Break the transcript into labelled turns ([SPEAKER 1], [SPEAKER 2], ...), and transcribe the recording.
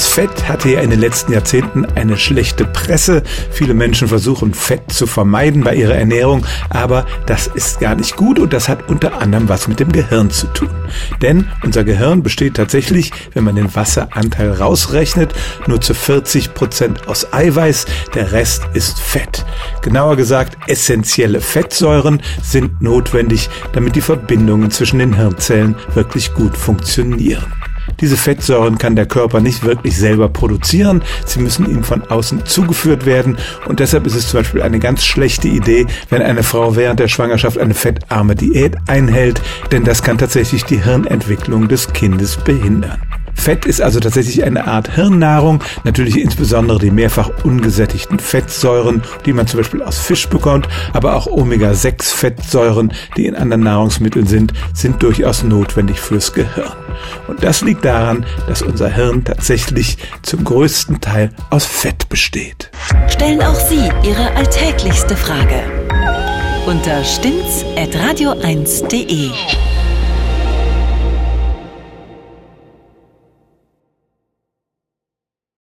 [SPEAKER 1] Das Fett hatte ja in den letzten Jahrzehnten eine schlechte Presse. Viele Menschen versuchen Fett zu vermeiden bei ihrer Ernährung, aber das ist gar nicht gut und das hat unter anderem was mit dem Gehirn zu tun. Denn unser Gehirn besteht tatsächlich, wenn man den Wasseranteil rausrechnet, nur zu 40 Prozent aus Eiweiß, der Rest ist Fett. Genauer gesagt, essentielle Fettsäuren sind notwendig, damit die Verbindungen zwischen den Hirnzellen wirklich gut funktionieren. Diese Fettsäuren kann der Körper nicht wirklich selber produzieren. Sie müssen ihm von außen zugeführt werden. Und deshalb ist es zum Beispiel eine ganz schlechte Idee, wenn eine Frau während der Schwangerschaft eine fettarme Diät einhält, denn das kann tatsächlich die Hirnentwicklung des Kindes behindern. Fett ist also tatsächlich eine Art Hirnnahrung, natürlich insbesondere die mehrfach ungesättigten Fettsäuren, die man zum Beispiel aus Fisch bekommt, aber auch Omega-6-Fettsäuren, die in anderen Nahrungsmitteln sind, sind durchaus notwendig fürs Gehirn. Und das liegt daran, dass unser Hirn tatsächlich zum größten Teil aus Fett besteht.
[SPEAKER 2] Stellen auch Sie Ihre alltäglichste Frage unter stimmtz.radio1.de.